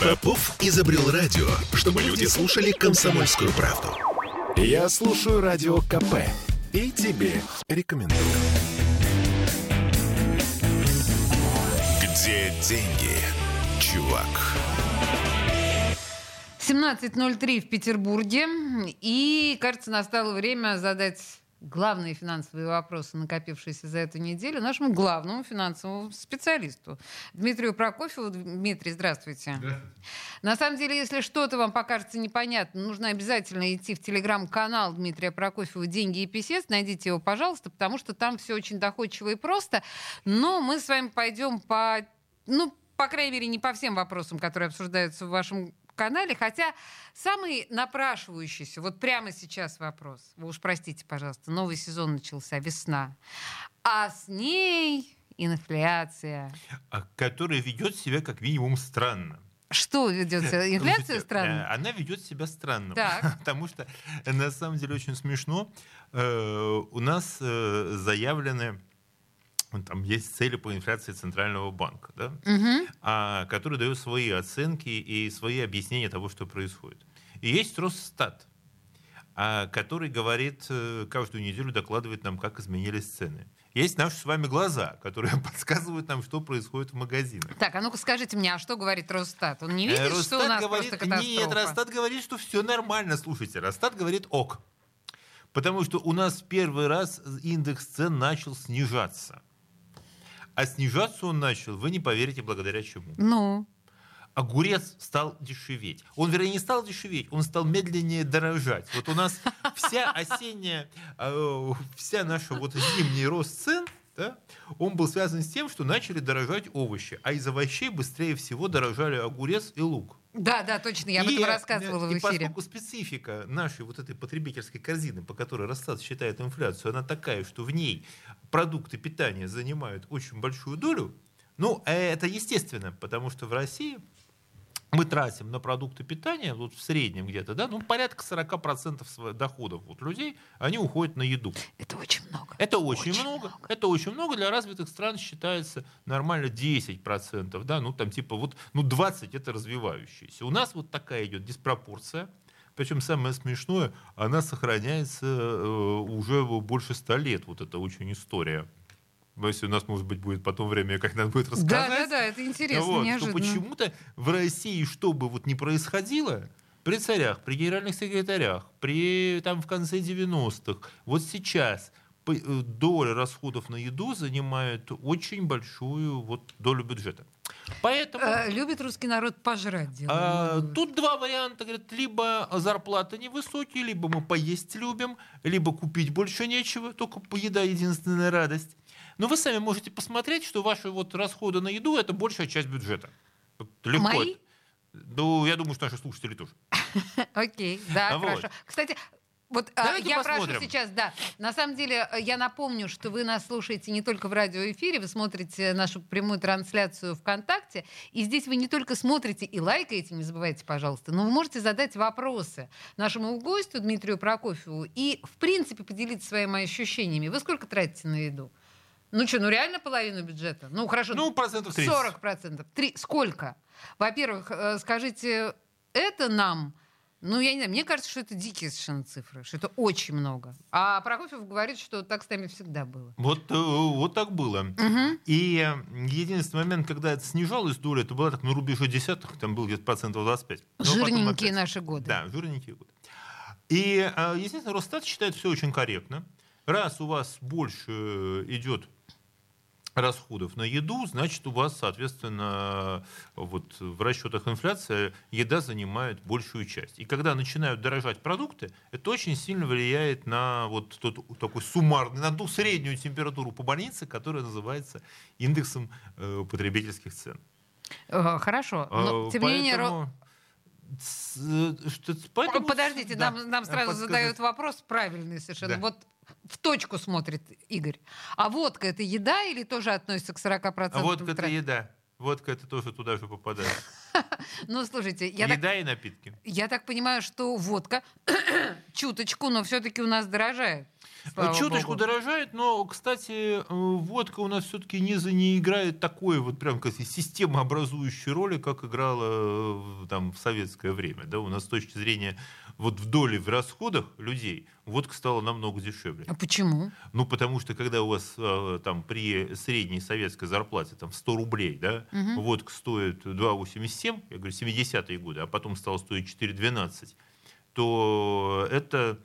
Попов изобрел радио, чтобы люди слушали комсомольскую правду. Я слушаю радио КП и тебе рекомендую. Где деньги, чувак? 17.03 в Петербурге. И, кажется, настало время задать главные финансовые вопросы, накопившиеся за эту неделю, нашему главному финансовому специалисту Дмитрию Прокофьеву. Дмитрий, здравствуйте. здравствуйте. На самом деле, если что-то вам покажется непонятно, нужно обязательно идти в телеграм-канал Дмитрия Прокофьева «Деньги и писец». Найдите его, пожалуйста, потому что там все очень доходчиво и просто. Но мы с вами пойдем по... Ну, по крайней мере, не по всем вопросам, которые обсуждаются в вашем канале. Хотя самый напрашивающийся, вот прямо сейчас вопрос. Вы уж простите, пожалуйста, новый сезон начался, весна. А с ней инфляция. А, которая ведет себя как минимум странно. Что ведет себя? Инфляция Слушайте, странно? Э, она ведет себя странно. Так. Потому что на самом деле очень смешно. Э, у нас э, заявлены там есть цели по инфляции Центрального банка, да, угу. а, который дает свои оценки и свои объяснения того, что происходит. И есть Росстат, а, который говорит, э, каждую неделю докладывает нам, как изменились цены. Есть наши с вами глаза, которые подсказывают нам, что происходит в магазинах. Так, а ну-ка скажите мне, а что говорит Росстат? Он не видит, Росстат что у нас говорит, просто катастрофа? Нет, Росстат говорит, что все нормально. Слушайте, Росстат говорит ок. Потому что у нас первый раз индекс цен начал снижаться. А снижаться он начал, вы не поверите, благодаря чему. Ну? огурец стал дешеветь. Он, вернее, не стал дешеветь, он стал медленнее дорожать. Вот у нас вся осенняя, э, вся наша вот зимний рост цен, да, он был связан с тем, что начали дорожать овощи, а из овощей быстрее всего дорожали огурец и лук. Да, да, точно, я об этом рассказывала в эфире. И поскольку специфика нашей вот этой потребительской корзины, по которой Росстат считает инфляцию, она такая, что в ней продукты питания занимают очень большую долю, ну, это естественно, потому что в России мы тратим на продукты питания, вот в среднем где-то, да, ну, порядка 40% доходов вот людей, они уходят на еду. Это очень много. Это очень, очень много. много. Это очень много. Для развитых стран считается нормально 10%, да, ну, там типа вот, ну, 20% это развивающиеся. У нас вот такая идет диспропорция. Причем самое смешное, она сохраняется э, уже больше ста лет, вот эта очень история. Если у нас, может быть, будет потом время, как надо будет рассказать. Да, да, да, это интересно, вот, неожиданно. Что почему-то в России, что бы вот ни происходило, при царях, при генеральных секретарях, при, там, в конце 90-х, вот сейчас э, доля расходов на еду занимает очень большую вот долю бюджета. Поэтому... А, любит русский народ пожрать. А, тут два варианта. Говорят, либо зарплата невысокие, либо мы поесть любим, либо купить больше нечего, только еда единственная радость. Но вы сами можете посмотреть, что ваши вот расходы на еду это большая часть бюджета. Легко. Мои? Ну, я думаю, что наши слушатели тоже. Окей, да, хорошо. Кстати, вот а, я посмотрим. прошу сейчас, да. На самом деле, э, я напомню, что вы нас слушаете не только в радиоэфире, вы смотрите нашу прямую трансляцию ВКонтакте. И здесь вы не только смотрите и лайкаете, не забывайте, пожалуйста, но вы можете задать вопросы нашему гостю Дмитрию Прокофьеву и, в принципе, поделиться своими ощущениями. Вы сколько тратите на еду? Ну что, ну реально половину бюджета? Ну хорошо. Ну, процентов 30. 40 процентов. Три... Сколько? Во-первых, э, скажите, это нам... Ну, я не знаю, мне кажется, что это дикие совершенно цифры, что это очень много. А Прокофьев говорит, что так с нами всегда было. Вот, э, вот так было. Угу. И единственный момент, когда это снижалось доля, это было так на рубеже десятых, там было где-то процентов 25. Но жирненькие наши годы. Да, жирненькие годы. И, э, естественно, Росстат считает все очень корректно. Раз у вас больше идет расходов на еду, значит, у вас, соответственно, вот в расчетах инфляции еда занимает большую часть. И когда начинают дорожать продукты, это очень сильно влияет на вот тот такой суммарный, на ту среднюю температуру по больнице, которая называется индексом э, потребительских цен. Э, хорошо, но э, тем не менее... Поэтому... Подождите, да, нам, нам сразу задают вопрос правильный совершенно. Да. Вот в точку смотрит Игорь. А водка это еда или тоже относится к 40%? А водка это еда. Водка это тоже туда же попадает. Ну, слушайте, я Еда так, и напитки. Я так понимаю, что водка чуточку, но все-таки у нас дорожает. Слава Чуточку богу. дорожает, но, кстати, э, водка у нас все-таки не, не играет такой вот прям как системообразующей роли, как играла э, там в советское время. Да? У нас с точки зрения вот в доле в расходах людей водка стала намного дешевле. А почему? Ну, потому что когда у вас э, там при средней советской зарплате там в 100 рублей, да, Мгм. водка стоит 2,87, я говорю, 70-е годы, а потом стала стоить 4,12, то это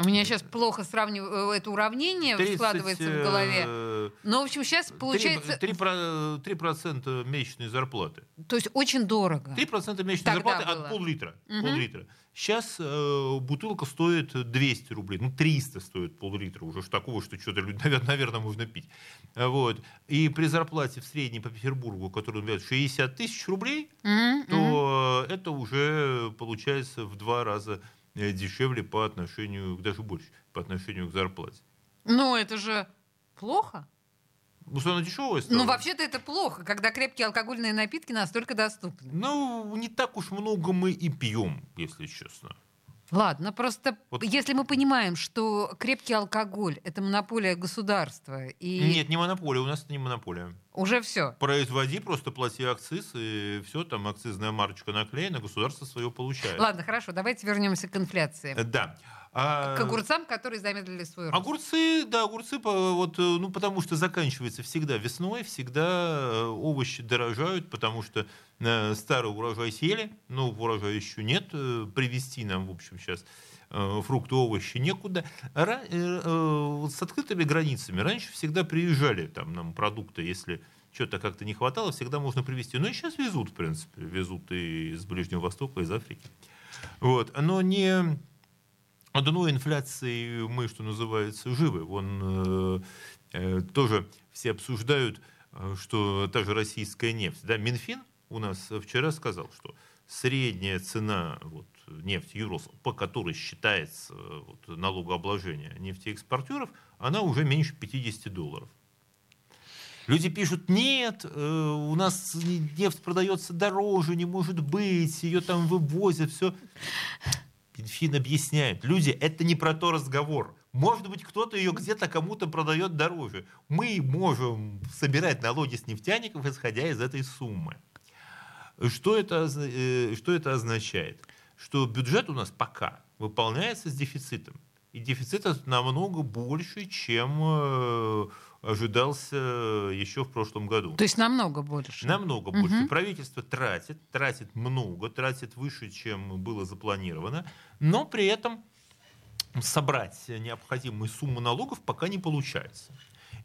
У меня сейчас плохо сравниваю это уравнение, 30, складывается в голове. э, Но, в общем, сейчас получается... 3, 3% месячной зарплаты. То есть очень дорого. 3% месячной Тогда зарплаты было. от пол-литра. Мгм. пол-литра. Сейчас э, бутылка стоит 200 рублей, ну 300 стоит пол-литра, уже ж такого, что что-то, наверное, можно пить. Вот. И при зарплате в среднем по Петербургу, который называют 60 тысяч рублей, мгм. то э, это уже получается в два раза э, дешевле по отношению, даже больше, по отношению к зарплате. Ну, это же плохо. Ну, что она дешевая стала? Ну, вообще-то это плохо, когда крепкие алкогольные напитки настолько доступны. Ну, не так уж много мы и пьем, если честно. Ладно, просто Вот. если мы понимаем, что крепкий алкоголь это монополия государства, и Нет, не монополия, у нас это не монополия. уже все. Производи, просто плати акциз, и все, там акцизная марочка наклеена, государство свое получает. Ладно, хорошо, давайте вернемся к инфляции. Да. А, К огурцам, которые замедлили свой рост. Огурцы, да, огурцы, вот, э, ну, потому что заканчивается всегда весной, всегда э, овощи дорожают, потому что э, старый урожай сели, нового урожая еще нет, привезти нам, в общем, сейчас фрукты, овощи некуда. Ра- вот с открытыми границами раньше всегда приезжали там нам продукты, если что-то как-то не хватало, всегда можно привезти. Ну и сейчас везут, в принципе, везут и из Ближнего Востока, из Африки. Вот. Но не дно инфляции мы, что называется, живы. Вон э, э, тоже все обсуждают, э, что та же российская нефть. Да, Минфин у нас вчера сказал, что средняя цена вот, нефти Юрос, по которой считается вот, налогообложение нефтеэкспортеров, она уже меньше 50 долларов. Люди пишут, нет, э, у нас нефть продается дороже, не может быть, ее там вывозят, все. Минфин объясняет, люди, это не про то разговор. Может быть, кто-то ее где-то кому-то продает дороже. Мы можем собирать налоги с нефтяников, исходя из этой суммы. Что это, э, что это означает? Что бюджет у нас пока выполняется с дефицитом. И дефицит намного больше, чем э, ожидался еще в прошлом году. То есть намного больше. Намного больше. Мгм. Правительство тратит, тратит много, тратит выше, чем было запланировано, но при этом собрать необходимую сумму налогов пока не получается.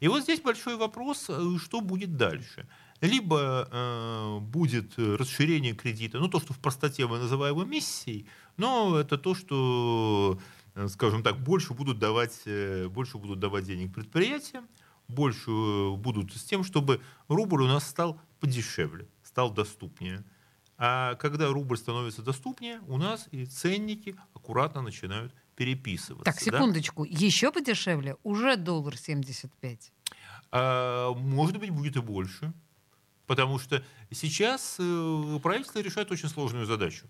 И вот здесь большой вопрос, э, что будет дальше. Либо э, будет расширение кредита, ну то, что в простоте мы называем эмиссией, но это то, что, э, скажем так, больше будут давать, э, больше будут давать денег предприятиям, больше э, будут с тем, чтобы рубль у нас стал подешевле, стал доступнее. А когда рубль становится доступнее, у нас и ценники аккуратно начинают переписываться. Так, да? секундочку. Еще подешевле? Уже доллар 75. А, может быть, будет и больше. Потому что сейчас э, правительство решает очень сложную задачу.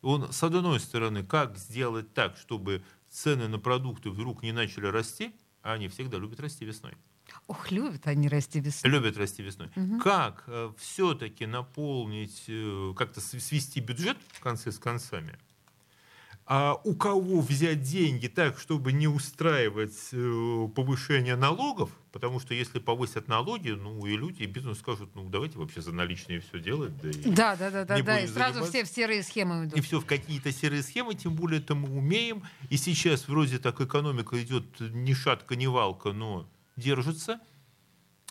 Он, с одной стороны, как сделать так, чтобы цены на продукты вдруг не начали расти, а они всегда любят расти весной. Ох, любят они расти весной. Любят расти весной. Мгм. Как все-таки наполнить, э, как-то св- свести бюджет в конце с концами? А у кого взять деньги так, чтобы не устраивать э, повышение налогов? Потому что если повысят налоги, ну и люди, и бизнес скажут, ну давайте вообще за наличные все делать. Да, и, Да, да, да, да, да. И сразу заниматься. все в серые схемы и идут. все в какие-то серые схемы, тем более это мы умеем. И сейчас вроде так экономика идет ни шатка, ни валка, но держится.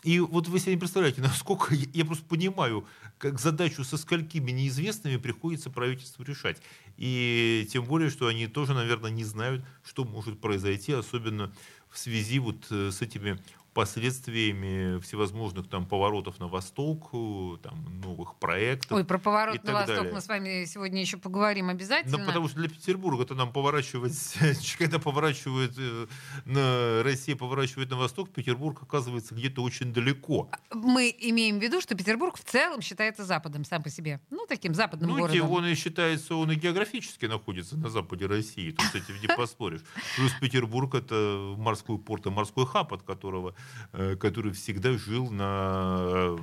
И вот вы себе не представляете, насколько я, просто понимаю, как задачу со сколькими неизвестными приходится правительству решать. И тем более, что они тоже, наверное, не знают, что может произойти, особенно в связи вот э, с этими последствиями всевозможных там поворотов на восток, там новых проектов. Ой, про поворот на восток далее. мы с вами сегодня еще поговорим обязательно. Ну, потому что для Петербурга это нам поворачивать, когда поворачивает э, на Россия поворачивает на восток, Петербург оказывается где-то очень далеко. Мы имеем в виду, что Петербург в целом считается западом сам по себе. Ну, таким западным ну, городом. Ну, он и считается, он и географически находится на западе России. Тут с этим не поспоришь. Плюс Петербург это морской порт и морской хаб, от которого, который всегда жил на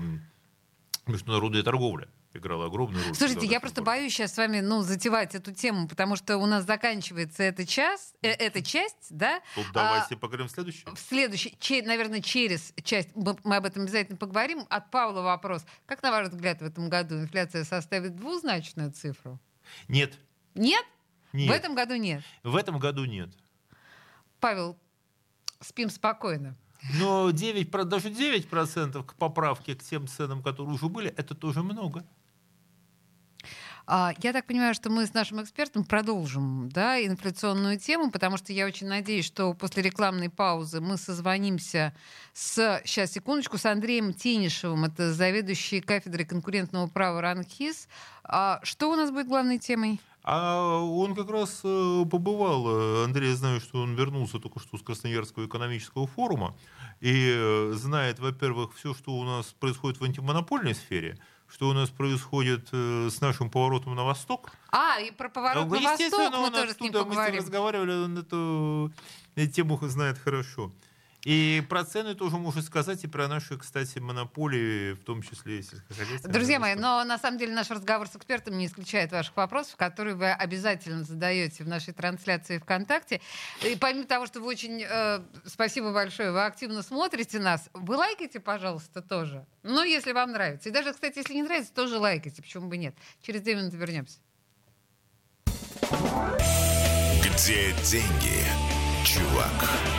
международной торговле играла огромную роль. Слушайте, я просто боюсь сейчас с вами ну, затевать эту тему, потому что у нас заканчивается эта, час, э, эта часть, да? Тут давайте а, поговорим в следующей. В следующей, че, наверное, через часть, мы, мы об этом обязательно поговорим. От Павла вопрос. Как, на ваш взгляд, в этом году инфляция составит двузначную цифру? Нет. Нет? Нет. В этом году нет? В этом году нет. Павел, спим спокойно. Но 9, даже 9% к поправке к тем ценам, которые уже были, это тоже много. А, я так понимаю, что мы с нашим экспертом продолжим да, инфляционную тему, потому что я очень надеюсь, что после рекламной паузы мы созвонимся с, сейчас, секундочку, с Андреем Тенишевым, это заведующий кафедрой конкурентного права РАНХИС. А что у нас будет главной темой? А он как раз э, побывал, э, Андрей, я знаю, что он вернулся только что с Красноярского экономического форума и э, знает, во-первых, все, что у нас происходит в антимонопольной сфере, что у нас происходит с нашим поворотом на восток. А, и про поворот на восток мы тоже с ним поговорим. Мы с ним разговаривали, он эту тему знает хорошо. И про цены тоже можно сказать, и про наши, кстати, монополии, в том числе сельскохозяйственные. Друзья мои, но на самом деле наш разговор с экспертом не исключает ваших вопросов, которые вы обязательно задаете в нашей трансляции ВКонтакте. И помимо того, что вы очень, э, спасибо большое, вы активно смотрите нас, вы лайкайте, пожалуйста, тоже. Ну, если вам нравится. И даже, кстати, если не нравится, тоже лайкайте, почему бы нет. Через две минуты вернемся. Где деньги, чувак?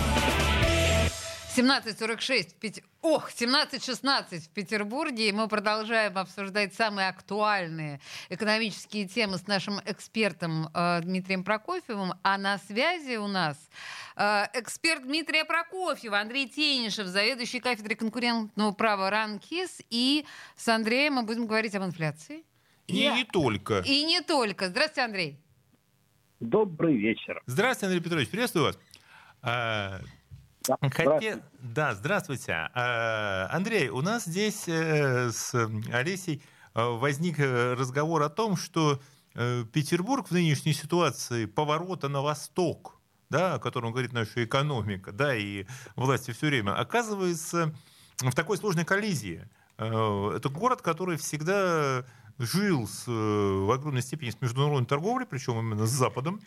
17.46 в Пет... Ох, 17.16 в Петербурге, и мы продолжаем обсуждать самые актуальные экономические темы с нашим экспертом э, Дмитрием Прокофьевым. А на связи у нас э, эксперт Дмитрия Прокофьева, Андрей Тенишев, заведующий кафедрой конкурентного права РАНКИС. И с Андреем мы будем говорить об инфляции. И yeah. не только. И не только. Здравствуйте, Андрей. Добрый вечер. Здравствуйте, Андрей Петрович. Приветствую вас. Да, здравствуйте. Да, здравствуйте. А, Андрей, у нас здесь э, с Олесей э, возник э, разговор о том, что Петербург в нынешней ситуации поворота на восток, да, о котором говорит наша экономика, да, и власти все время, оказывается в такой сложной коллизии. Это город, который всегда жил с, в огромной степени с международной торговлей, причем именно с Западом,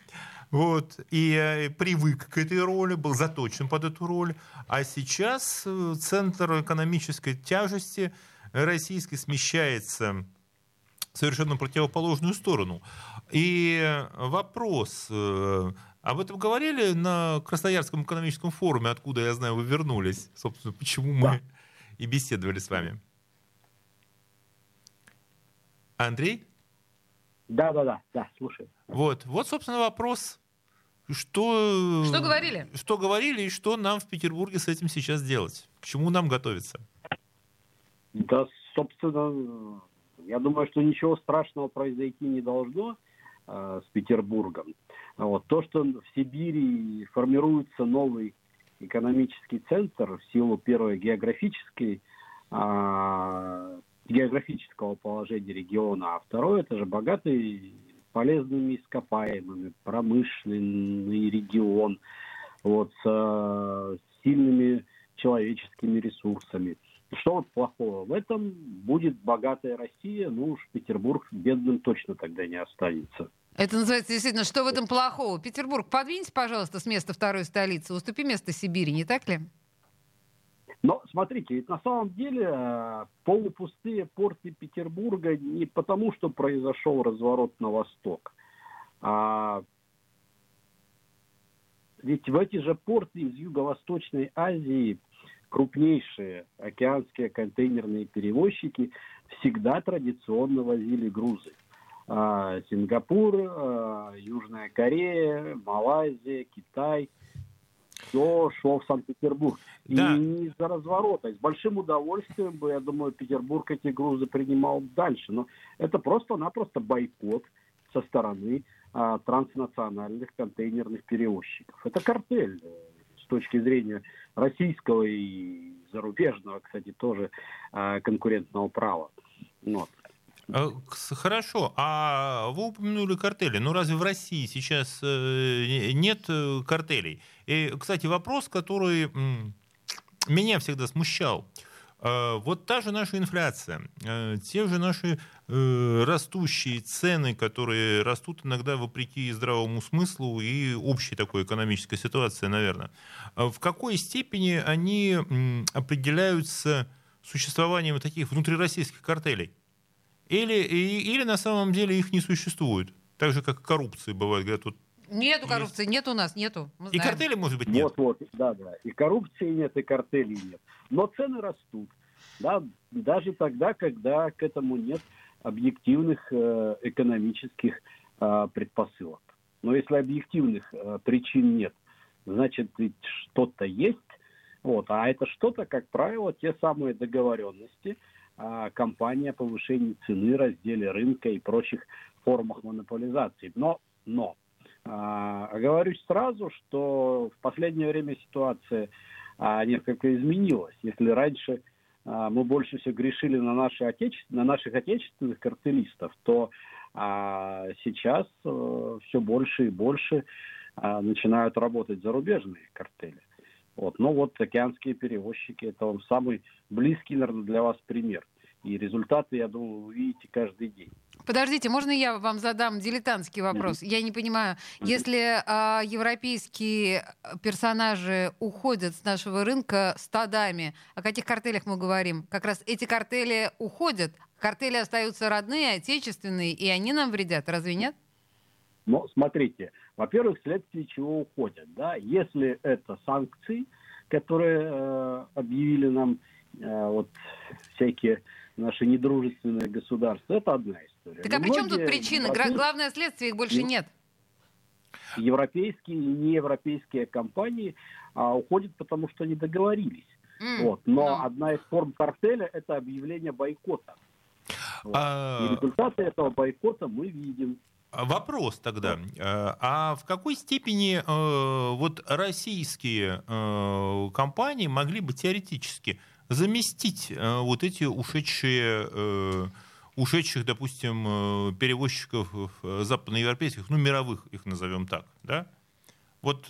вот, и э, привык к этой роли, был заточен под эту роль. А сейчас э, центр экономической тяжести российской смещается в совершенно противоположную сторону. И вопрос, э, об этом говорили на Красноярском экономическом форуме, откуда, я знаю, вы вернулись. Собственно, почему мы да. и беседовали с вами. Андрей? Да, да, да, да, слушай. Вот, вот, собственно, вопрос. Что, что говорили? Что говорили и что нам в Петербурге с этим сейчас делать? К чему нам готовиться? Да, собственно, я думаю, что ничего страшного произойти не должно э, с Петербургом. Вот. То, что в Сибири формируется новый экономический центр в силу первой географической э, географического положения региона, а второе это же богатый полезными ископаемыми, промышленный регион, вот, с э, сильными человеческими ресурсами. Что вот плохого? В этом будет богатая Россия, ну уж Петербург бедным точно тогда не останется. Это называется действительно, что в этом плохого? Петербург, подвиньте, пожалуйста, с места второй столицы, уступи место Сибири, не так ли? Но смотрите, ведь на самом деле э, полупустые порты Петербурга не потому, что произошел разворот на восток, а ведь в эти же порты из Юго-Восточной Азии крупнейшие океанские контейнерные перевозчики всегда традиционно возили грузы. А, Сингапур, а, Южная Корея, Малайзия, Китай. Все шло в Санкт-Петербург. Да. И не из-за разворота. С большим удовольствием бы, я думаю, Петербург эти грузы принимал дальше. Но это просто-напросто бойкот со стороны а, транснациональных контейнерных перевозчиков. Это картель э, с точки зрения российского и зарубежного, кстати, тоже а, конкурентного права. Вот. Э, хорошо, а вы упомянули картели. Ну разве в России сейчас э, нет э, картелей? И, кстати, вопрос, который меня всегда смущал. Вот та же наша инфляция, те же наши растущие цены, которые растут иногда вопреки здравому смыслу и общей такой экономической ситуации, наверное. В какой степени они определяются существованием таких внутрироссийских картелей? Или, и, или на самом деле их не существует? Так же, как коррупции бывает, говорят, вот Нету коррупции, есть. нет у нас, нету. и картелей, может быть, нет? Вот, вот, да, да. И коррупции нет, и картелей нет. Но цены растут. Да, даже тогда, когда к этому нет объективных э, экономических э, предпосылок. Но если объективных э, причин нет, значит, ведь что-то есть. Вот, а это что-то, как правило, те самые договоренности, а, компания повышения цены, разделе рынка и прочих формах монополизации. Но, но, а, оговорюсь сразу, что в последнее время ситуация а, несколько изменилась. Если раньше а, мы больше всего грешили на, наши отече... на наших отечественных картелистов, то а, сейчас а, все больше и больше а, начинают работать зарубежные картели. Вот. Но вот океанские перевозчики, это он самый близкий, наверное, для вас пример. И результаты, я думаю, вы видите каждый день. Подождите, можно я вам задам дилетантский вопрос? Mm-hmm. Я не понимаю, mm-hmm. если а, европейские персонажи уходят с нашего рынка стадами, о каких картелях мы говорим? Как раз эти картели уходят, картели остаются родные, отечественные, и они нам вредят, разве нет? Ну, смотрите, во-первых, вследствие чего уходят. Да? Если это санкции, которые э, объявили нам э, вот всякие наши недружественные государства, это одна история. Так а при чем тут причины? Главное следствие, их больше нет. Европейские и неевропейские компании а, уходят, потому что не договорились. Mm, вот. Но no. одна из форм картеля – это объявление бойкота. Вот. А... И результаты этого бойкота мы видим. Вопрос тогда. Э, а в какой степени э, вот российские э, компании могли бы теоретически заместить вот эти ушедшие ушедших, допустим, перевозчиков западноевропейских, ну, мировых их назовем так, да? Вот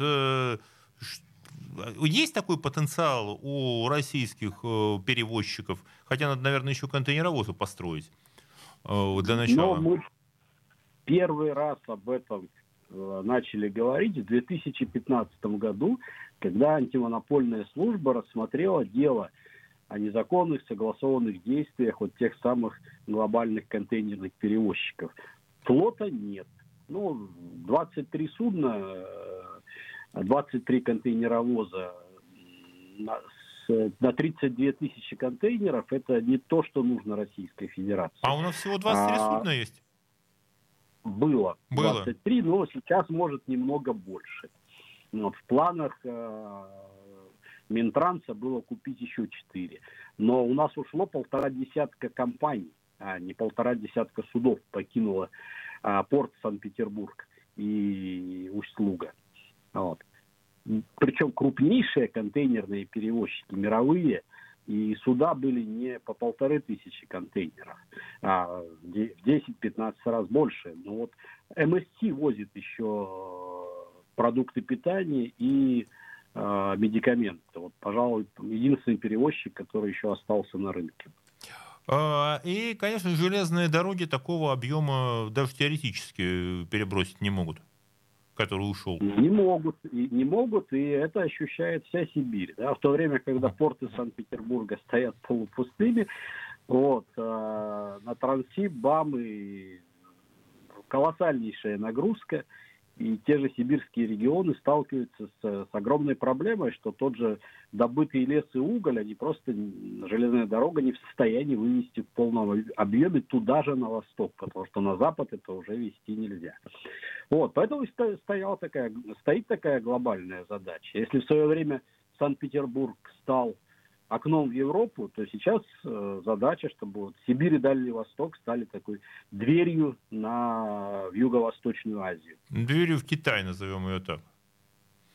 есть такой потенциал у российских перевозчиков, хотя надо, наверное, еще контейнеровозы построить для начала. Но мы первый раз об этом э, начали говорить в 2015 году, когда антимонопольная служба рассмотрела дело о незаконных согласованных действиях вот тех самых глобальных контейнерных перевозчиков. Флота нет. Ну, 23 судна, 23 э, контейнеровоза на, на 32 тысячи контейнеров, это не то, что нужно Российской Федерации. А у нас всего 23 а, судна есть? Было, было 23, но сейчас может немного больше. Вот, в планах э, Минтранса было купить еще 4. Но у нас ушло полтора десятка компаний, а не полтора десятка судов покинуло э, порт Санкт-Петербург и Усть-Луга. Вот. Причем крупнейшие контейнерные перевозчики, мировые – и суда были не по полторы тысячи контейнеров, а в 10-15 раз больше. Но вот МСТ возит еще продукты питания и э, медикаменты. Вот, пожалуй, единственный перевозчик, который еще остался на рынке. А, и, конечно, железные дороги такого объема даже теоретически перебросить не могут который ушел? Не могут, и, не могут, и это ощущает вся Сибирь. Да? В то время, когда порты Санкт-Петербурга стоят полупустыми, вот, э, на Транси, БАМ и колоссальнейшая нагрузка, и те же сибирские регионы сталкиваются с, с огромной проблемой, что тот же добытый лес и уголь, они просто, железная дорога не в состоянии вывести в полном объеме туда же на восток, потому что на запад это уже вести нельзя. Вот, поэтому стояла такая, стоит такая глобальная задача. Если в свое время Санкт-Петербург стал окном в Европу, то сейчас э, задача, чтобы вот Сибирь и Дальний Восток стали такой дверью на в Юго-Восточную Азию. Дверью в Китай, назовем ее так.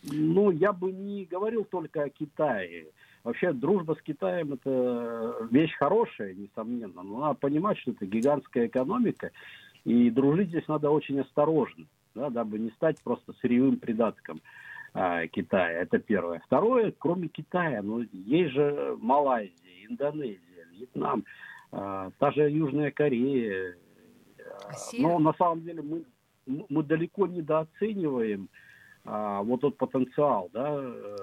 Ну, я бы не говорил только о Китае. Вообще, дружба с Китаем – это вещь хорошая, несомненно. Но надо понимать, что это гигантская экономика, и дружить здесь надо очень осторожно, да, дабы не стать просто сырьевым придатком Китая. Это первое. Второе, кроме Китая, ну, есть же Малайзия, Индонезия, Вьетнам, а, та же Южная Корея. Россия? Но на самом деле мы, мы далеко недооцениваем а, вот тот потенциал, да, э,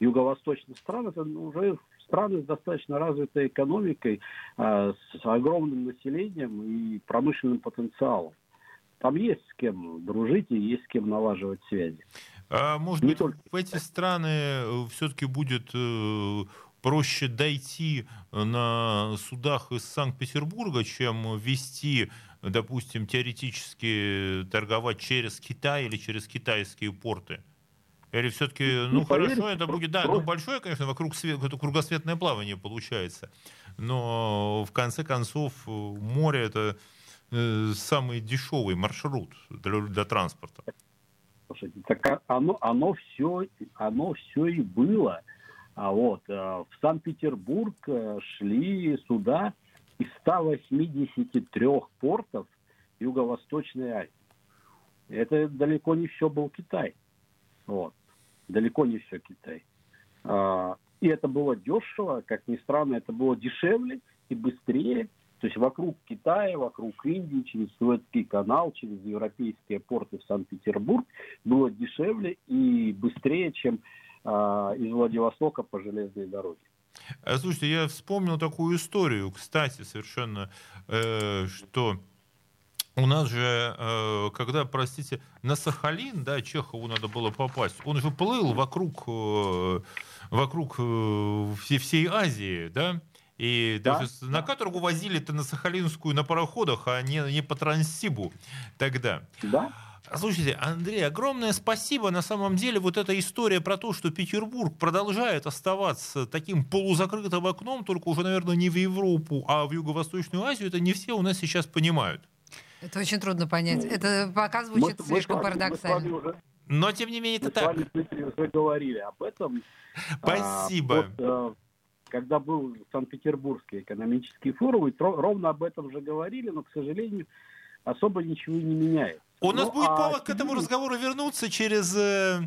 юго-восточных стран, это уже страны с достаточно развитой экономикой, а, с огромным населением и промышленным потенциалом. Там есть с кем дружить и есть с кем налаживать связи. А может Не быть, только... в эти страны э, все-таки будет э, проще дойти на судах из Санкт-Петербурга, чем вести, допустим, теоретически торговать через Китай или через китайские порты? Или все-таки, ну, ну хорошо, это будет, да, ну большое, конечно, вокруг свет, это кругосветное плавание получается, но в конце концов море это э, самый дешевый маршрут для, для транспорта. Слушайте, так а, оно, оно все, оно все и было. А вот э, в Санкт-Петербург э, шли суда из 183 портов Юго-Восточной Азии. Это далеко не все был Китай. Вот. Далеко не все Китай. А, и это было дешево, как ни странно, это было дешевле и быстрее, то есть вокруг Китая, вокруг Индии, через Суэцкий канал, через европейские порты в Санкт-Петербург было дешевле и быстрее, чем э, из Владивостока по железной дороге. Э, слушайте, я вспомнил такую историю, кстати, совершенно, э, что у нас же, э, когда, простите, на Сахалин, да, Чехову надо было попасть, он же плыл вокруг, э, вокруг всей Азии, да, и да? даже на каторгу возили-то на Сахалинскую на пароходах, а не, не по Транссибу тогда. Да. Слушайте, Андрей, огромное спасибо. На самом деле вот эта история про то, что Петербург продолжает оставаться таким полузакрытым окном, только уже, наверное, не в Европу, а в Юго-Восточную Азию, это не все у нас сейчас понимают. Это очень трудно понять. Это пока звучит мы, слишком мы, парадоксально. Мы уже, Но, тем не менее, это так. Мы с вами уже говорили об этом. Спасибо. А, вот, а, когда был Санкт-Петербургский экономический форум, и ровно об этом же говорили, но, к сожалению, особо ничего не меняет. У ну, нас будет а повод к этому разговору вернуться через э,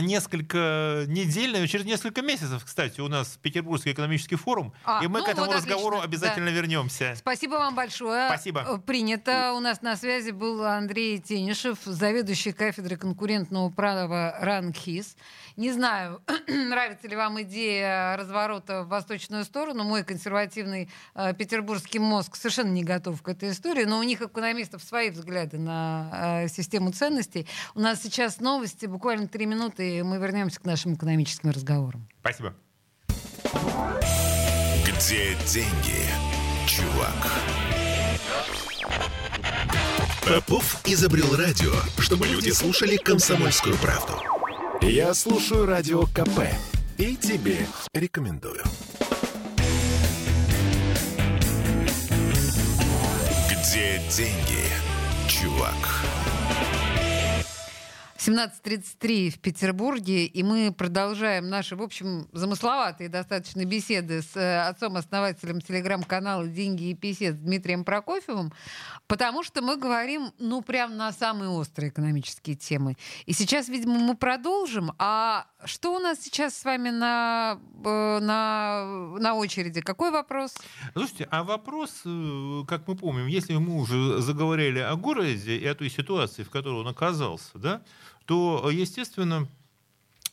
несколько недель, через несколько месяцев, кстати, у нас Петербургский экономический форум, а, и мы ну, к этому вот разговору отлично. обязательно да. вернемся. Спасибо вам большое. Спасибо. Э, принято. У нас на связи был Андрей Тенишев, заведующий кафедрой конкурентного права РАНХИС. Не знаю, нравится ли вам идея разворота в восточную сторону. Мой консервативный э, петербургский мозг совершенно не готов к этой истории, но у них, экономистов, свои взгляды на э, систему ценностей. У нас сейчас новости, буквально три минуты и мы вернемся к нашим экономическим разговорам. Спасибо. Где деньги, чувак? Попов изобрел радио, чтобы люди слушали комсомольскую правду. Я слушаю радио КП и тебе рекомендую. Где деньги, чувак? 17.33 в Петербурге, и мы продолжаем наши, в общем, замысловатые достаточно беседы с э, отцом-основателем телеграм-канала «Деньги и писец» Дмитрием Прокофьевым, потому что мы говорим, ну, прям на самые острые экономические темы. И сейчас, видимо, мы продолжим. А что у нас сейчас с вами на, э, на, на очереди? Какой вопрос? Слушайте, а вопрос, э, как мы помним, если мы уже заговорили о городе и о той ситуации, в которой он оказался, да, то, естественно,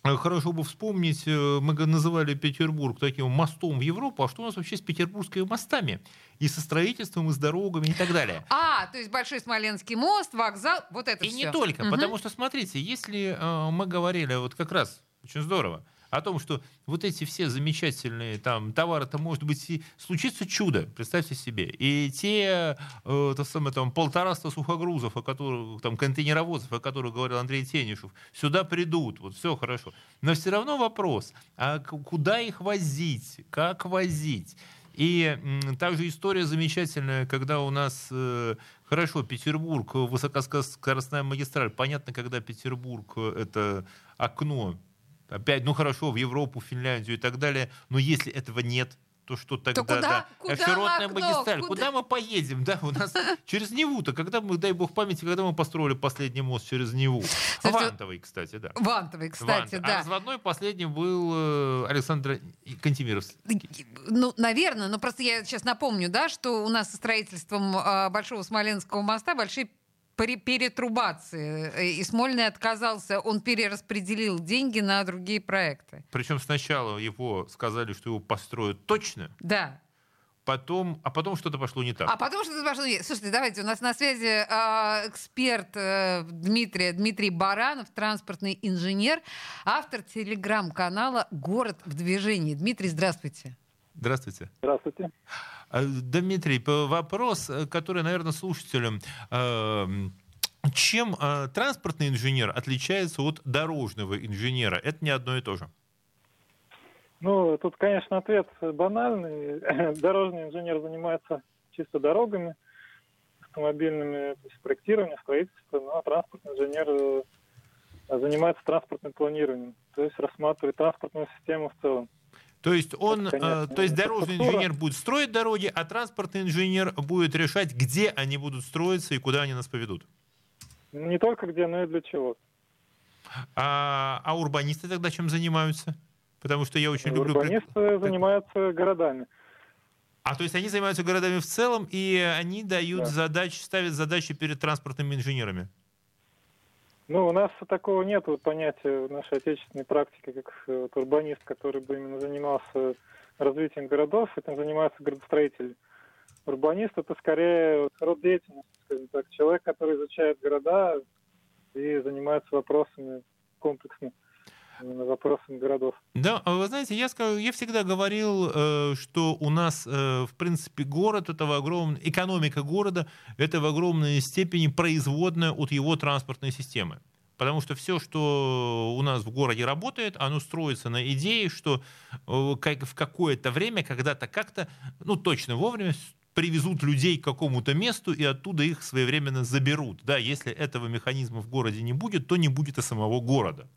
Э, хорошо бы вспомнить, э, мы называли Петербург таким мостом в Европу, а что у нас вообще с петербургскими мостами? И со строительством, и с дорогами, и так далее. А, то есть Большой Смоленский мост, вокзал, вот это и все. И не только, угу. потому что, смотрите, если э, мы говорили, вот как раз, очень здорово, о том, что вот эти все замечательные там товары-то, может быть, и случится чудо, представьте себе. И те, э, то самое, там, полтораста сухогрузов, о которых, там, контейнеровозов, о которых говорил Андрей Тенишев, сюда придут, вот все хорошо. Но все равно вопрос, а куда их возить, как возить? И также история замечательная, когда у нас э, хорошо Петербург, высокоскоростная магистраль. Понятно, когда Петербург э, это окно опять, ну хорошо, в Европу, Финляндию и так далее, но если этого нет, то что тогда, то куда, да, куда широтная окно, магистраль, куда? куда мы поедем, да, у нас через Неву-то, когда мы, дай бог памяти, когда мы построили последний мост через Неву, Слушайте, Вантовый, кстати, да. Вантовый, кстати, Вантовый. да. А разводной последний был э, Александр Кантемировский. Ну, наверное, но просто я сейчас напомню, да, что у нас со строительством э, Большого Смоленского моста большие перетрубации. Э, и Смольный отказался, он перераспределил деньги на другие проекты. Причем сначала его сказали, что его построят точно. Да. Потом, а потом что-то пошло не так. А потом что-то пошло не так. Слушайте, давайте, у нас на связи э, эксперт э, Дмитрий, Дмитрий Баранов, транспортный инженер, автор телеграм-канала «Город в движении». Дмитрий, здравствуйте. Здравствуйте. Здравствуйте. А, Дмитрий, вопрос, э, который, наверное, слушателям эм, чем э, транспортный инженер отличается от дорожного инженера? Это не одно и то же. Ну, тут, конечно, ответ банальный. Дорожный инженер занимается чисто дорогами, автомобильными, проектированием, строительством, ну, а транспортный инженер э, занимается транспортным планированием, то есть рассматривает транспортную систему в целом. То есть он, э, то есть дорожный инженер будет строить дороги, а транспортный инженер будет решать, где они будут строиться и куда они нас поведут. Не только где, но и для чего. А, а урбанисты тогда чем занимаются? Потому что я очень урбанисты люблю... Урбанисты занимаются городами. А то есть они занимаются городами в целом, и они дают да. задачи, ставят задачи перед транспортными инженерами? Ну, у нас такого нет понятия в нашей отечественной практике, как э, вот, урбанист, который бы именно занимался развитием городов, этим занимаются градостроители. Урбанист — это скорее род деятельности, скажем так, человек, который изучает города и занимается вопросами комплексно вопросами городов. Да, а вы знаете, я, скажу, я всегда говорил, э, что у нас, э, в принципе, город, это в огромной, экономика города, это в огромной степени производная от его транспортной системы. Потому что все, что у нас в городе работает, оно строится на идее, что э, в какое-то время, когда-то как-то, ну точно вовремя, привезут людей к какому-то месту и оттуда их своевременно заберут. Да, если этого механизма в городе не будет, то не будет и самого города.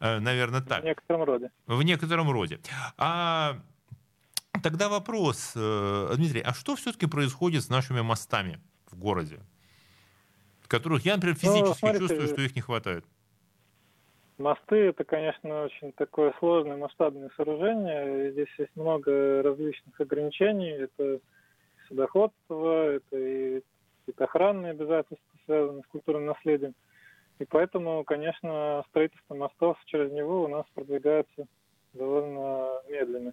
Э, наверное, так. В некотором роде. В некотором роде. А тогда вопрос, э, Дмитрий, а что все-таки происходит с нашими мостами в городе? Которых я, например, ну, физически ну, смотрите, чувствую, что их не хватает. Мосты это, конечно, очень такое сложное масштабное сооружение. Здесь есть много различных ограничений. Это судоходство, это и, это охранные обязательства, связанные с культурным наследием. И поэтому, конечно, строительство мостов через него у нас продвигается довольно медленно.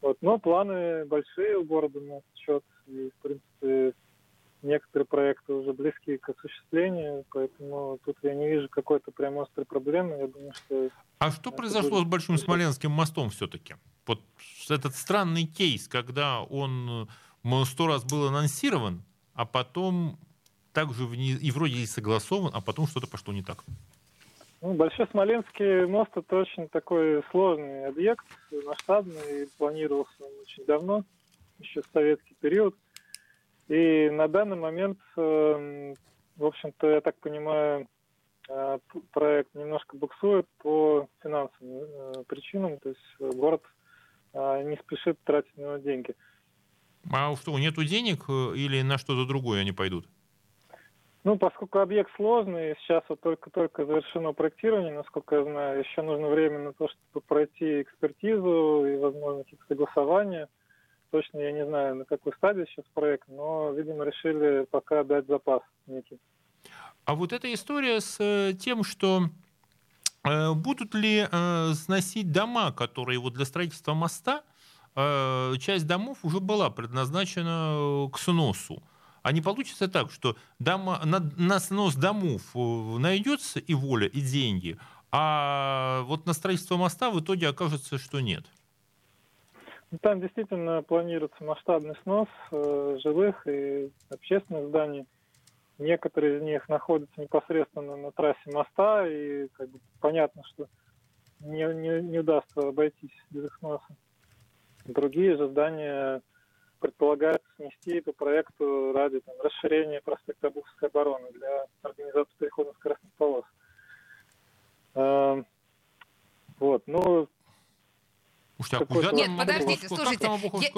Вот. Но планы большие у города на этот счет. И, в принципе, некоторые проекты уже близки к осуществлению, поэтому тут я не вижу какой-то прям острой проблемы. Я думаю, что... А что произошло будет... с Большим Смоленским мостом все-таки? Вот этот странный кейс, когда он сто раз был анонсирован, а потом также и вроде и согласован, а потом что-то пошло не так. Ну, Большой Смоленский мост это очень такой сложный объект, масштабный, планировался он очень давно, еще в советский период. И на данный момент, э, в общем-то, я так понимаю, э, проект немножко буксует по финансовым э, причинам, то есть город не спешит тратить на него деньги. А что, нету денег или на что-то другое они пойдут? Ну, поскольку объект сложный, сейчас вот только-только завершено проектирование, насколько я знаю, еще нужно время на то, чтобы пройти экспертизу и, возможно, какие-то согласования. Точно я не знаю, на какой стадии сейчас проект, но, видимо, решили пока дать запас некий. А вот эта история с э, тем, что Э, будут ли э, сносить дома, которые вот для строительства моста, часть домов уже была предназначена к сносу. А не получится так, что дома, на, на снос домов найдется и воля, и деньги, а вот на строительство моста в итоге окажется, что нет? Ну, там действительно планируется масштабный снос э, жилых и общественных зданий. Некоторые из них находятся непосредственно на трассе моста, и как бы понятно, что не, не, не удастся обойтись без их сноса. Другие же здания предполагается снести по проекту ради там, расширения проспекта Обуховской обороны для организации перехода скоростных полос. Эм, вот, ну, Пусть, куда Нет, подождите, слушайте,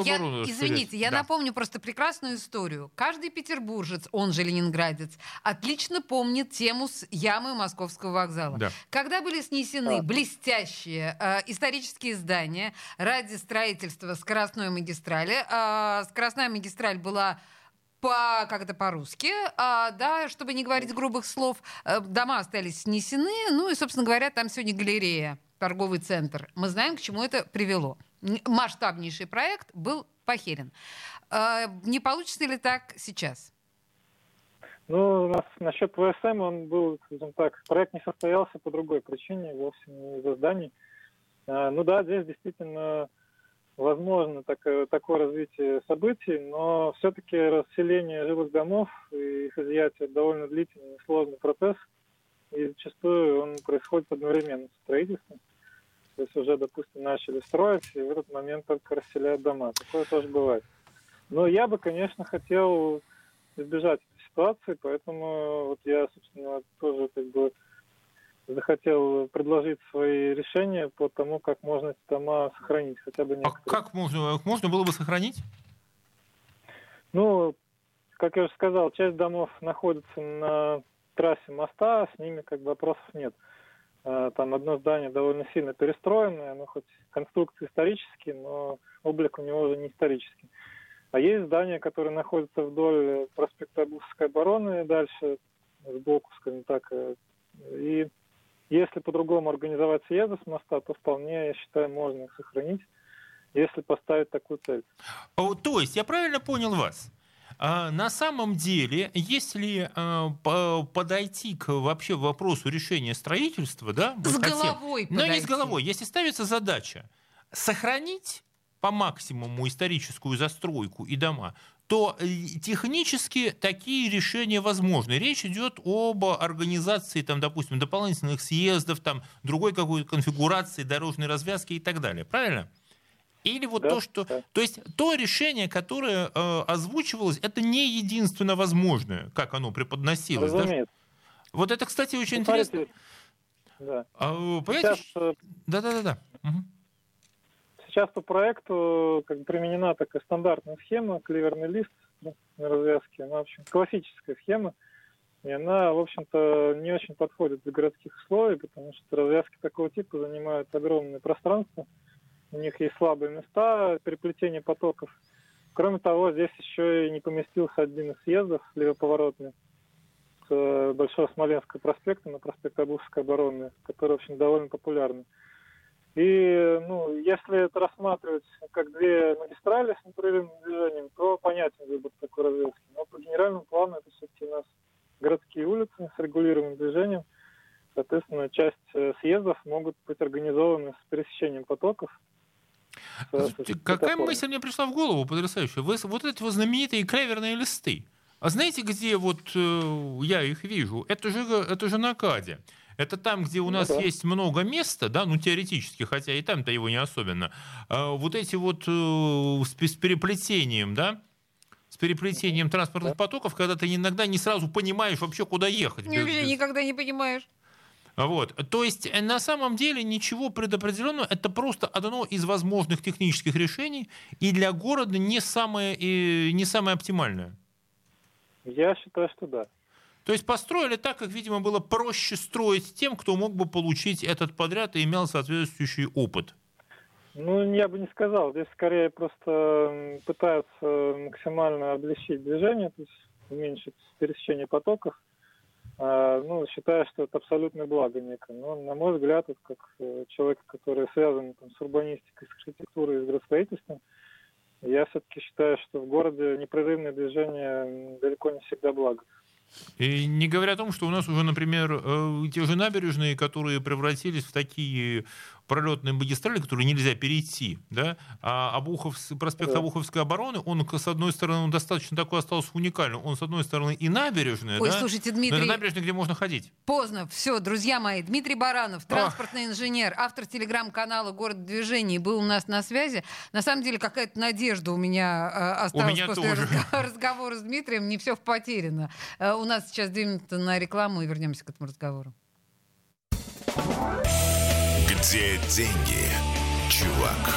я, я, извините, я да. напомню просто прекрасную историю. Каждый петербуржец, он же ленинградец, отлично помнит тему с ямы Московского вокзала. Да. Когда были снесены а. блестящие э, исторические здания ради строительства скоростной магистрали, э, скоростная магистраль была по, как это по-русски, а, да, чтобы не говорить грубых слов, э, дома остались снесены, ну и, собственно говоря, там сегодня галерея торговый центр. Мы знаем, к чему это привело. Масштабнейший проект был похерен. А, не получится ли так сейчас? Ну, насчет ВСМ он был, скажем так, проект не состоялся по другой причине, вовсе не из-за зданий. А, ну да, здесь действительно возможно такое, такое развитие событий, но все-таки расселение жилых домов и их изъятие довольно длительный и сложный процесс, и зачастую он происходит одновременно с строительством. То есть уже, допустим, начали строить, и в этот момент только расселяют дома. Такое тоже бывает. Но я бы, конечно, хотел избежать этой ситуации, поэтому вот я, собственно, тоже как бы захотел предложить свои решения по тому, как можно эти дома сохранить, хотя бы некоторые. А как можно, можно было бы сохранить? Ну, как я уже сказал, часть домов находится на трассе моста, с ними как бы вопросов нет. А, там одно здание довольно сильно перестроенное, оно хоть конструкция исторические, но облик у него уже не исторический. А есть здания, которые находятся вдоль проспекта Обуховской обороны, дальше сбоку, скажем так. Э, и если по-другому организовать съезды с моста, то вполне, я считаю, можно их сохранить, если поставить такую цель. То есть, я правильно понял вас? А, на самом деле, если а, подойти к вообще вопросу решения строительства, да, с хотим, головой но не с головой, если ставится задача сохранить по максимуму историческую застройку и дома, то э, технически такие решения возможны. Речь идет об организации, там, допустим, дополнительных съездов, там, другой какой-то конфигурации, дорожной развязки и так далее. Правильно? Или вот да, то, что... Да. То есть то решение, которое э, озвучивалось, это не единственно возможное, как оно преподносилось. Разумеется. Да? Вот это, кстати, очень ну, интересно. Да. А, понимаете? Сейчас, э, да, да, да, да. Угу. Сейчас по проекту как бы, применена такая стандартная схема, кливерный лист на развязке. Она, в общем, классическая схема. И она, в общем-то, не очень подходит для городских условий, потому что развязки такого типа занимают огромное пространство у них есть слабые места, переплетение потоков. Кроме того, здесь еще и не поместился один из съездов левоповоротный с э, Большого Смоленского проспекта на проспект Обуховской обороны, который, в общем, довольно популярный. И, ну, если это рассматривать как две магистрали с непрерывным движением, то понятен выбор такой развязки. Но по генеральному плану это все-таки у нас городские улицы с регулируемым движением. Соответственно, часть э, съездов могут быть организованы с пересечением потоков, Какая мысль мне пришла в голову потрясающая? Вы, вот эти вот знаменитые клеверные листы. А знаете, где вот э, я их вижу? Это же, это же на КАДе. Это там, где у ну нас ну, да. есть много места, да, ну теоретически, хотя и там-то его не особенно. А вот эти вот э, с, с переплетением, да, с переплетением транспортных да. потоков, когда ты иногда не сразу понимаешь вообще, куда ехать. Без, без... Никогда не понимаешь. Вот. То есть э, на самом деле ничего предопределенного, это просто одно из возможных технических решений, и для города не самое, и не самое оптимальное. Я считаю, что да. То есть построили так, как, видимо, было проще строить тем, кто мог бы получить этот подряд и имел соответствующий опыт. Ну, я бы не сказал. Здесь скорее просто пытаются максимально облегчить движение, то есть уменьшить пересечение потоков а, ну, считаю, что это абсолютное благо некое. Но, на мой взгляд, вот как э, человек, который связан там, с урбанистикой, с архитектурой, с градостроительством, я все-таки считаю, что в городе непрерывное движение далеко не всегда благо. И не говоря о том, что у нас уже, например, э, те же набережные, которые превратились в такие пролетные магистрали, которые нельзя перейти, да, а Обухов, проспект да. Обуховской обороны, он, с одной стороны, он достаточно такой остался уникальным, он, с одной стороны, и набережная, Ой, да, слушайте, Дмитрий, но это набережная, где можно ходить. Поздно, все, друзья мои, Дмитрий Баранов, транспортный Ох. инженер, автор телеграм-канала «Город движений», был у нас на связи. На самом деле, какая-то надежда у меня э, осталась у меня после тоже. разговора с Дмитрием, не все потеряно. Э, у нас сейчас две минуты на рекламу, и вернемся к этому разговору. Где деньги, чувак?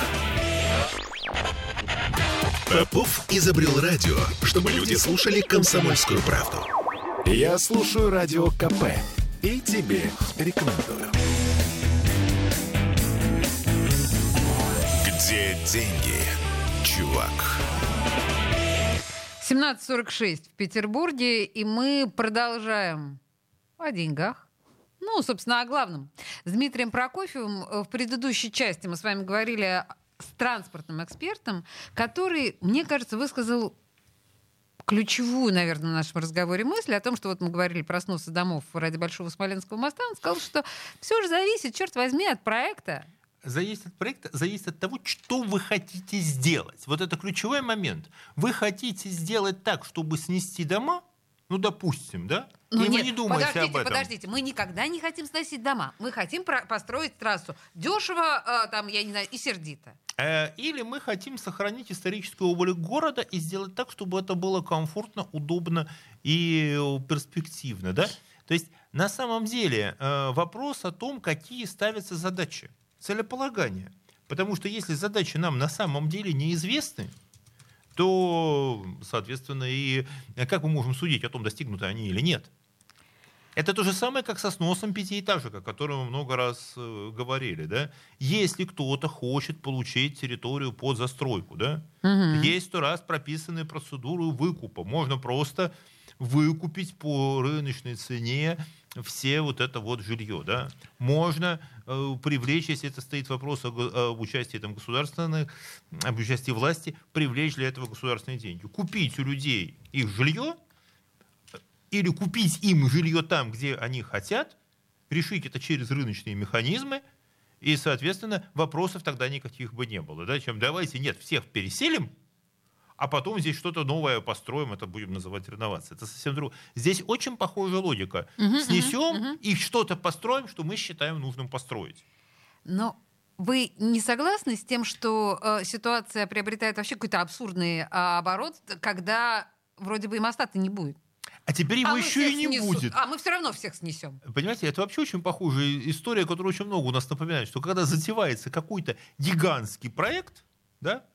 Попов изобрел радио, чтобы люди слушали комсомольскую правду. Я слушаю радио КП и тебе рекомендую. Где деньги, чувак? 17.46 в Петербурге, и мы продолжаем о деньгах ну, собственно, о главном. С Дмитрием Прокофьевым э, в предыдущей части мы с вами говорили с транспортным экспертом, который, мне кажется, высказал ключевую, наверное, в нашем разговоре мысль о том, что вот мы говорили про сносы домов ради Большого Смоленского моста, он сказал, что все же зависит, черт возьми, от проекта. Зависит от проекта, зависит от того, что вы хотите сделать. Вот это ключевой момент. Вы хотите сделать так, чтобы снести дома, ну, допустим, да? Ну, и нет, вы не думаете подождите, об этом. подождите, мы никогда не хотим сносить дома. Мы хотим про- построить трассу дешево, э, там, я не знаю, и сердито. Э, или мы хотим сохранить историческую облик города и сделать так, чтобы это было комфортно, удобно и э, перспективно, да? То есть на самом деле э, вопрос о том, какие ставятся задачи, целеполагания. Потому что если задачи нам на самом деле неизвестны, то, соответственно, и как мы можем судить о том, достигнуты они или нет? Это то же самое, как со сносом пятиэтажек, о котором мы много раз э, говорили. Да? Если кто-то хочет получить территорию под застройку, да? угу. есть сто раз прописанные процедуры выкупа. Можно просто выкупить по рыночной цене все вот это вот жилье. Да? Можно э, привлечь, если это стоит вопрос об, об участии там, государственных, об участии власти, привлечь для этого государственные деньги. Купить у людей их жилье или купить им жилье там, где они хотят, решить это через рыночные механизмы, и, соответственно, вопросов тогда никаких бы не было. Да? Чем давайте, нет, всех переселим, а потом здесь что-то новое построим, это будем называть реновацией. Это совсем другое. Здесь очень похожая логика. Угу, Снесем угу, угу. и что-то построим, что мы считаем нужным построить. Но вы не согласны с тем, что э, ситуация приобретает вообще какой-то абсурдный э, оборот, когда вроде бы и моста-то не будет? А теперь его а еще и не снесут. будет. А мы все равно всех снесем. Понимаете, это вообще очень похожая история, которая очень много у нас напоминает, что когда затевается какой-то гигантский проект, да,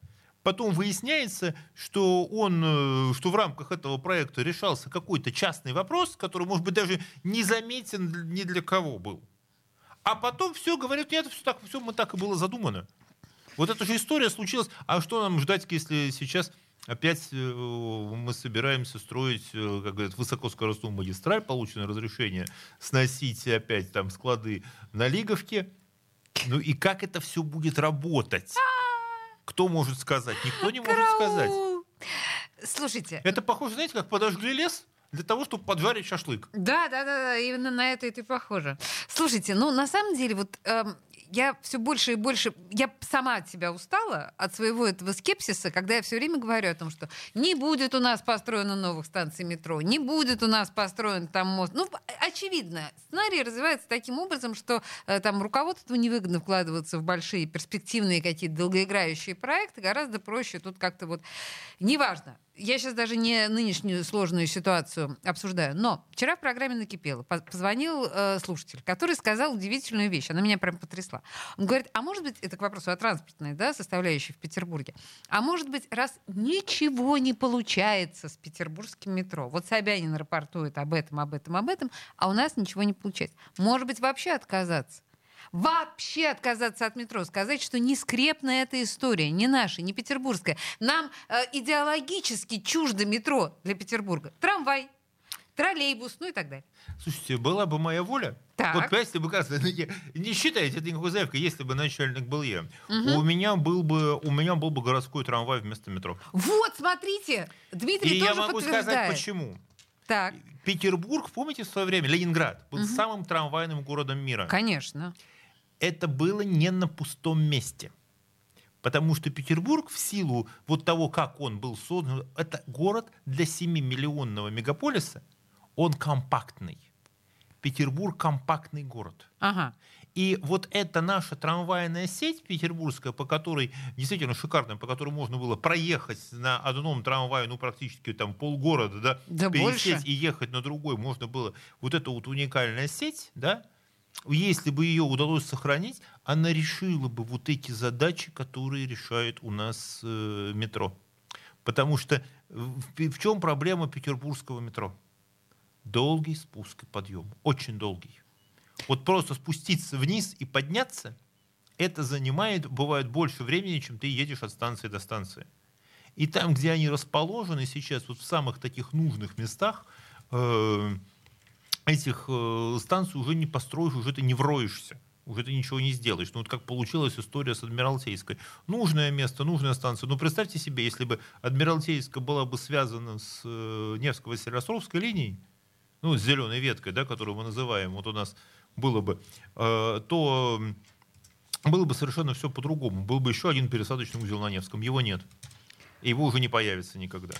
потом выясняется, что он, э, что в рамках этого проекта решался какой-то частный вопрос, который, может быть, даже не заметен ни для кого был. А потом все говорят, нет, все так, все мы так и было задумано. Вот эта же история случилась. А что нам ждать, если сейчас опять э, мы собираемся строить, э, как говорят, высокоскоростную магистраль, получено разрешение сносить опять там склады на Лиговке. Ну и как это все будет работать? Кто может сказать? Никто не может сказать. Слушайте. Это похоже, знаете, как подожгли лес, для того, чтобы поджарить шашлык. Да, да, да, да, именно на это это и похоже. Слушайте, ну на самом деле вот эм, я все больше и больше, я сама от себя устала, от своего этого скепсиса, когда я все время говорю о том, что не будет у нас построено новых станций метро, не будет у нас построен там мост. Ну, очевидно, сценарий развивается таким образом, что э, там руководству невыгодно вкладываться в большие перспективные какие-то долгоиграющие проекты, гораздо проще тут как-то вот, неважно, я сейчас даже не нынешнюю сложную ситуацию обсуждаю, но вчера в программе «Накипело» позвонил э, слушатель, который сказал удивительную вещь, она меня прям потрясла. Он говорит, а может быть, это к вопросу о транспортной да, составляющей в Петербурге, а может быть, раз ничего не получается с петербургским метро, вот Собянин рапортует об этом, об этом, об этом, а у нас ничего не получается, может быть, вообще отказаться? Вообще отказаться от метро, сказать, что не скрепная эта история, не наша, не петербургская. Нам э, идеологически чуждо метро для Петербурга. Трамвай. троллейбус, ну и так далее. Слушайте, была бы моя воля, Так. вот понимаете, бы кажется, ну, не- не считайте это никакой заявкой, если бы начальник был я. Мгм. У меня был бы у меня был бы городской трамвай вместо метро. Вот, смотрите, Дмитрий И я тоже могу подтверждает. сказать почему. Так, Петербург, помните, в свое время Ленинград был Мгм. самым трамвайным городом мира. конечно. Это было не на пустом месте. Потому что Петербург в силу вот того, как он был создан, это город для 7-миллионного мегаполиса, он компактный. Петербург компактный город. Ага. И вот эта наша трамвайная сеть петербургская, по которой действительно шикарная, по которой можно было проехать на одном трамвае, ну, практически там полгорода, да, Да пересесть больше. и ехать на другой, можно было вот эта вот уникальная сеть, да, если бы ее удалось сохранить, она решила бы вот эти задачи, которые решает у нас э, метро. Потому что в, в чем проблема петербургского метро? Долгий спуск и подъем, очень долгий. Вот просто спуститься вниз и подняться, это занимает, бывает, больше времени, чем ты едешь от станции до станции. И там, где они расположены сейчас, вот в самых таких нужных местах, э, этих э, станций уже не построишь, уже ты не вроешься. Уже ты ничего не сделаешь. Ну, вот как получилась история с Адмиралтейской. Нужное место, нужная станция. Ну, представьте себе, если бы Адмиралтейская была бы связана с э, Невско-Василиостровской линией, ну, с зеленой веткой, да, которую мы называем, вот у нас было бы, э, то было бы совершенно все по-другому. Был бы еще один пересадочный узел на Невском. Его нет. Его уже не появится никогда.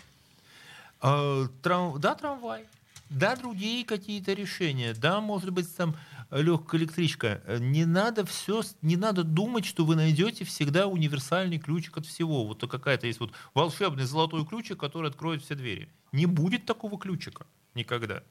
А, трам- да, трамвай. Да, другие какие-то решения. Да, может быть, там легкая электричка. Э, Не надо все, не надо думать, что вы найдете всегда универсальный ключик от всего. Вот какая-то есть вот волшебный золотой ключик, который откроет все двери. Не будет такого ключика никогда.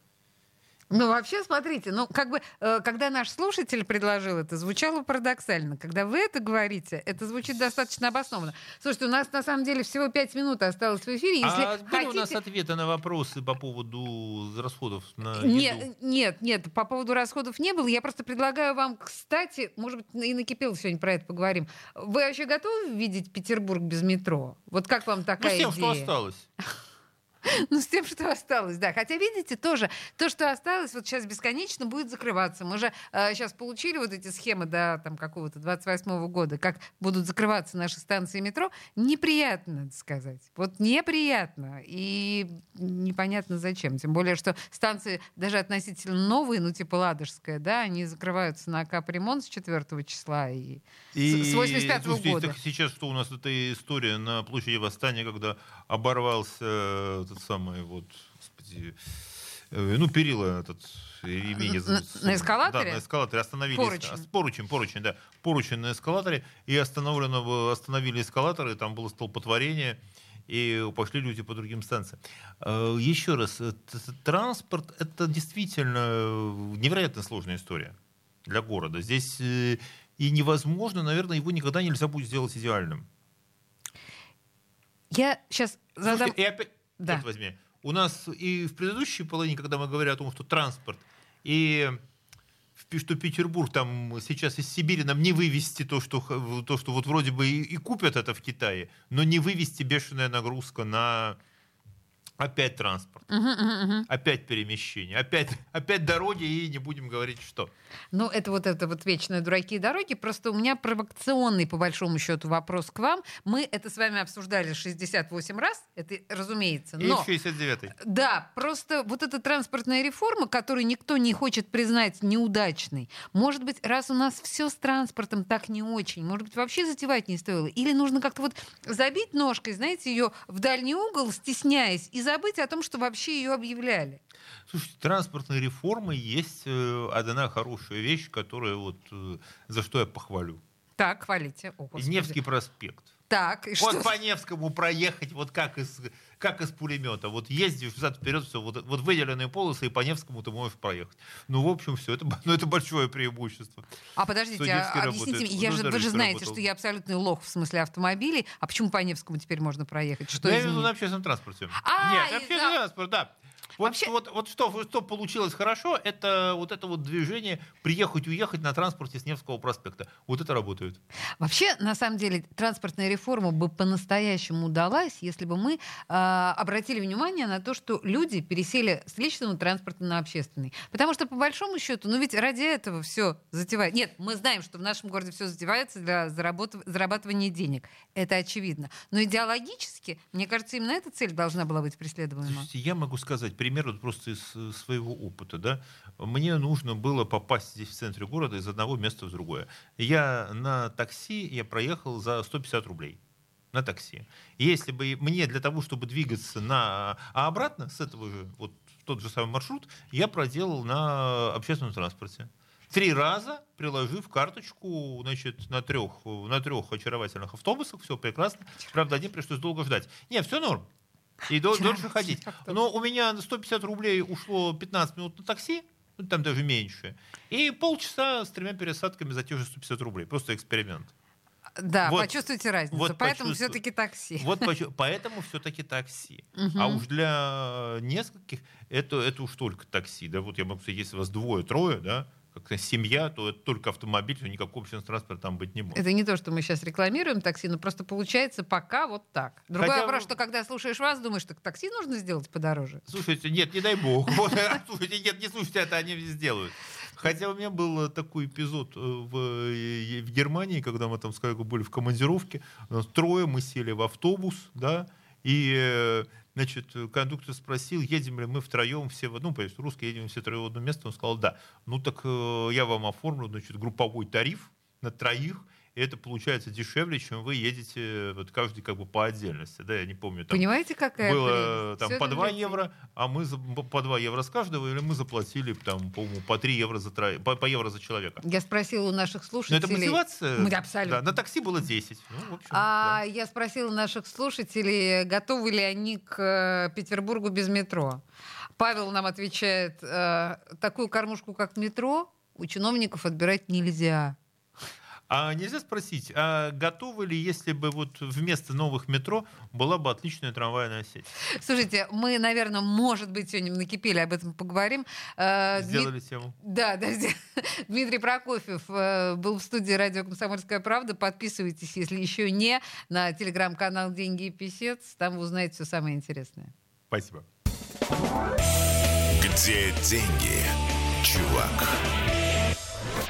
Ну, вообще, смотрите, ну, как бы, э, когда наш слушатель предложил это, звучало парадоксально. Когда вы это говорите, это звучит достаточно обоснованно. Слушайте, у нас, на самом деле, всего пять минут осталось в эфире. Если а были хотите... у нас ответы на вопросы по поводу расходов на еду? Нет, нет, нет, по поводу расходов не было. Я просто предлагаю вам, кстати, может быть, и накипел сегодня про это поговорим. Вы вообще готовы видеть Петербург без метро? Вот как вам Ну, такая с тем, идея? что осталось. Ну, с тем, что осталось, да. Хотя, видите, тоже то, что осталось, вот сейчас бесконечно будет закрываться. Мы же сейчас получили вот эти схемы до там, какого-то 28 года, как будут закрываться наши станции метро. Неприятно, надо сказать. Вот неприятно. И непонятно зачем. Тем более, что станции даже относительно новые, ну, типа Ладожская, да, они закрываются на капремонт с 4 числа. И... с 85-го слушайте, года. так сейчас что у нас эта история на площади Восстания, когда оборвался э, этот самый вот, господи, э, ну перила этот имени На- зовут. на эскалаторе? Да, на эскалаторе остановились. Поручень. поручень, поручень, да, поручень на эскалаторе и остановлено остановили эскалаторы, там было столпотворение. И пошли люди по другим станциям. Э, Еще раз, э, транспорт это действительно э, невероятно сложная история для города. Здесь э, и невозможно, наверное, его никогда нельзя будет сделать идеальным. Я сейчас задам... Слушайте, и опять, Да. черт возьми, у нас и в предыдущей половине, когда мы говорили о том, что транспорт, и что Петербург там сейчас из Сибири нам не вывести то, что, то, что вот вроде бы и, и купят это в Китае, но не вывести бешеная нагрузка на опять транспорт, мгм, мгм. опять перемещение, опять, опять дороги и не будем говорить что. Ну, это вот это вот вечные дураки и дороги. Просто у меня провокационный, по большому счету, вопрос к вам. Мы это с вами обсуждали 68 раз, это разумеется. И Но в 69-й. да, просто вот эта транспортная реформа, которую никто не хочет признать неудачной, может быть, раз у нас все с транспортом так не очень, может быть, вообще затевать не стоило. Или нужно как-то вот забить ножкой, знаете, ее в дальний угол, стесняясь, и забыть о том, что вообще ее объявляли. Слушайте, транспортной реформы есть э, одна хорошая вещь, которая вот э, за что я похвалю. Так, хвалите. О. Невский проспект. Так, и Вот что? по Невскому проехать, вот как из, как из пулемета. Вот ездишь взад вперед, все, вот, вот выделенные полосы, и по Невскому ты можешь проехать. Ну, в общем, все, это, ну, это большое преимущество. А подождите, а, объясните работает. мне, я же, вы же знаете, работал. что я абсолютный лох в смысле автомобилей. А почему по Невскому теперь можно проехать? Что Ну, я имею в виду на общественном транспорте. А, Нет, общественный да. транспорт, да. Вот, Вообще- вот, вот что, что получилось хорошо, это вот это вот движение приехать-уехать на транспорте с Невского проспекта. Вот это работает. Вообще, на самом деле, транспортная реформа бы по-настоящему удалась, если бы мы а, обратили внимание на то, что люди пересели с личного транспорта на общественный. Потому что, по большому счету, ну ведь ради этого все затевает. Нет, мы знаем, что в нашем городе все затевается для заработ- зарабатывания денег. Это очевидно. Но идеологически, мне кажется, именно эта цель должна была быть преследуема. Слушайте, я могу сказать пример вот просто из э, своего опыта. Да? Мне нужно было попасть здесь в центре города из одного места в другое. Я на такси я проехал за 150 рублей. На такси. Если бы мне для того, чтобы двигаться на... А обратно с этого же, вот тот же самый маршрут, я проделал на общественном транспорте. Три раза приложив карточку значит, на, трех, на трех очаровательных автобусах, все прекрасно. Правда, один пришлось долго ждать. Не, все норм. И дол- дольше ходить. Но у меня на 150 рублей ушло 15 минут на такси, ну, там даже меньше, и полчаса с тремя пересадками за те же 150 рублей. Просто эксперимент. Да, Вот. почувствуйте разницу. Вот Поэтому почувствуй. все-таки такси. Вот почу- поэтому все-таки такси. А уж для нескольких это, это уж только такси. Да, вот я могу сказать, если вас двое-трое, да, как семья, то это только автомобиль, то никакого общественного транспорта там быть не может. Это не то, что мы сейчас рекламируем такси, но просто получается пока вот так. Другой Хотя вопрос, что когда слушаешь вас, думаешь, так такси нужно сделать подороже. Слушайте, нет, не дай бог. Слушайте, нет, не слушайте, это они сделают. Хотя у меня был э, такой эпизод э, в, э, в Германии, когда мы там с коллегой были в командировке. Трое, мы сели в автобус, да, и, значит, кондуктор спросил, едем ли мы втроем все в одну, то есть русские едем все трое в одно место. Он сказал, да. Ну так э, я вам оформлю, значит, групповой тариф на троих, и это получается дешевле, чем вы едете вот каждый как бы по отдельности. Да, я не помню, там Понимаете, какая было прелесть? там по для 2 детей. евро, а мы за- по 2 евро с каждого, или мы заплатили там, по-моему, по 3 евро за тро- по, по евро за человека. Я спросила у наших Но слушателей. это мотивация. Мы- абсолютно. Да, на такси было 10. Ну, в общем, А я спросила наших слушателей, готовы ли они к э, Петербургу без метро. Павел нам отвечает, э, такую кормушку, как метро, у чиновников отбирать нельзя. А нельзя спросить, а готовы ли, если бы вот вместо новых метро была бы отличная трамвайная сеть? Слушайте, мы, наверное, может быть, сегодня накипели, об этом поговорим. Дмит- Сделали тему. Да, да, Дмитрий Прокофьев э, был в студии радио «Комсомольская правда». Подписывайтесь, если еще не, на телеграм-канал «Деньги и писец». Там вы узнаете все самое интересное. Спасибо. Где деньги, чувак?